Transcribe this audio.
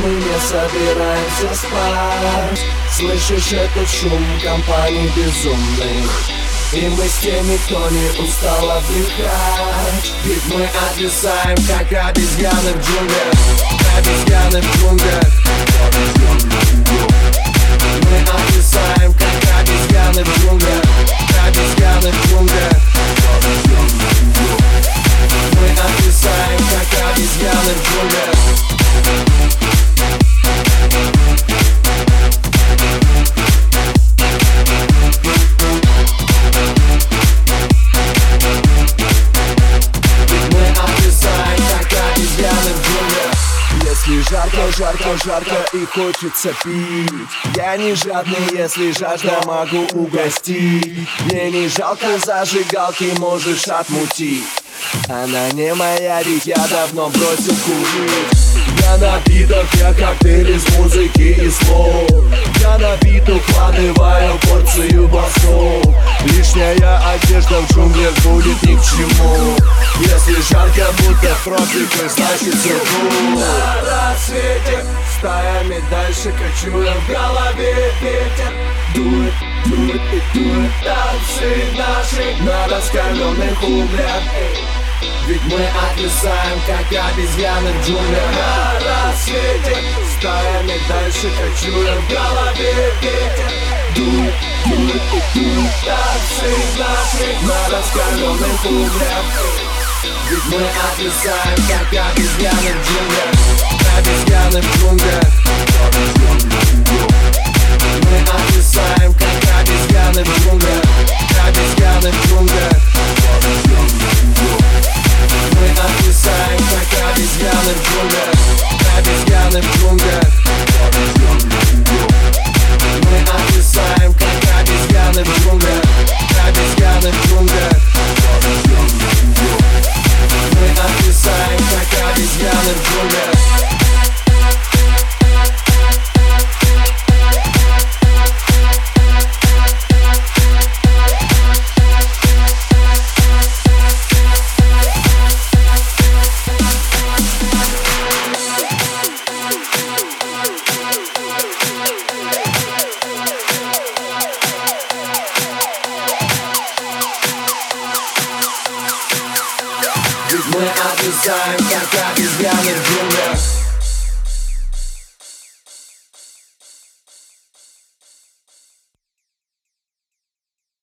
Мы не собираемся спать. Слышишь этот шум компании безумных? И мы с теми, кто не устал отдыхать. Ведь мы отвисаем, как обезьяны в джунглях. Обезьяны в джунглях жарко, жарко, жарко и хочется пить. Я не жадный, если жажда могу угостить. Мне не жалко зажигалки, можешь отмутить. Она не моя, ведь я давно бросил курить. Я напиток, я коктейль из музыки и слов. Я напит укладываю порцию басов. Лишняя одежда в джунглях будет ни к чему Если жарко, будто в значит все cool. На рассвете стаями дальше кочуем в голове ветер. Дует, дует и дует Танцы наши на раскаленных углях ведь мы отвисаем, как обезьяны в джунглях. На рассвете стаями дальше кочуем в голове ветер. Дует, дует дует Танцы наши на раскаленных углях Ведь мы отвисаем, как обезьяны в джунглях Обезьяны в джунглях обезьяны Ведь мы отвисаем, как обезьяны в джунглях